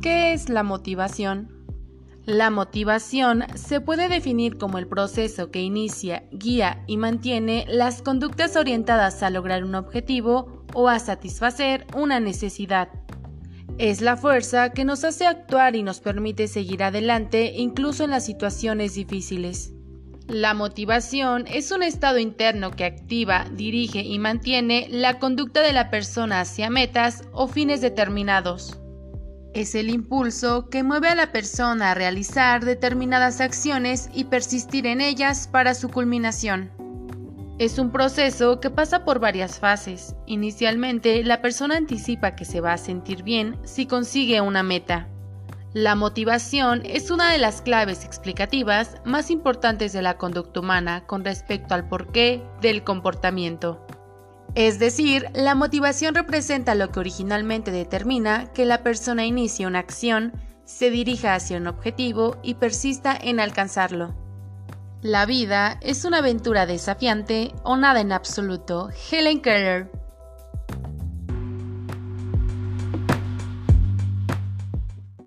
¿qué es la motivación? La motivación se puede definir como el proceso que inicia, guía y mantiene las conductas orientadas a lograr un objetivo o a satisfacer una necesidad. Es la fuerza que nos hace actuar y nos permite seguir adelante incluso en las situaciones difíciles. La motivación es un estado interno que activa, dirige y mantiene la conducta de la persona hacia metas o fines determinados. Es el impulso que mueve a la persona a realizar determinadas acciones y persistir en ellas para su culminación. Es un proceso que pasa por varias fases. Inicialmente, la persona anticipa que se va a sentir bien si consigue una meta. La motivación es una de las claves explicativas más importantes de la conducta humana con respecto al porqué del comportamiento. Es decir, la motivación representa lo que originalmente determina que la persona inicie una acción, se dirija hacia un objetivo y persista en alcanzarlo. La vida es una aventura desafiante o nada en absoluto. Helen Keller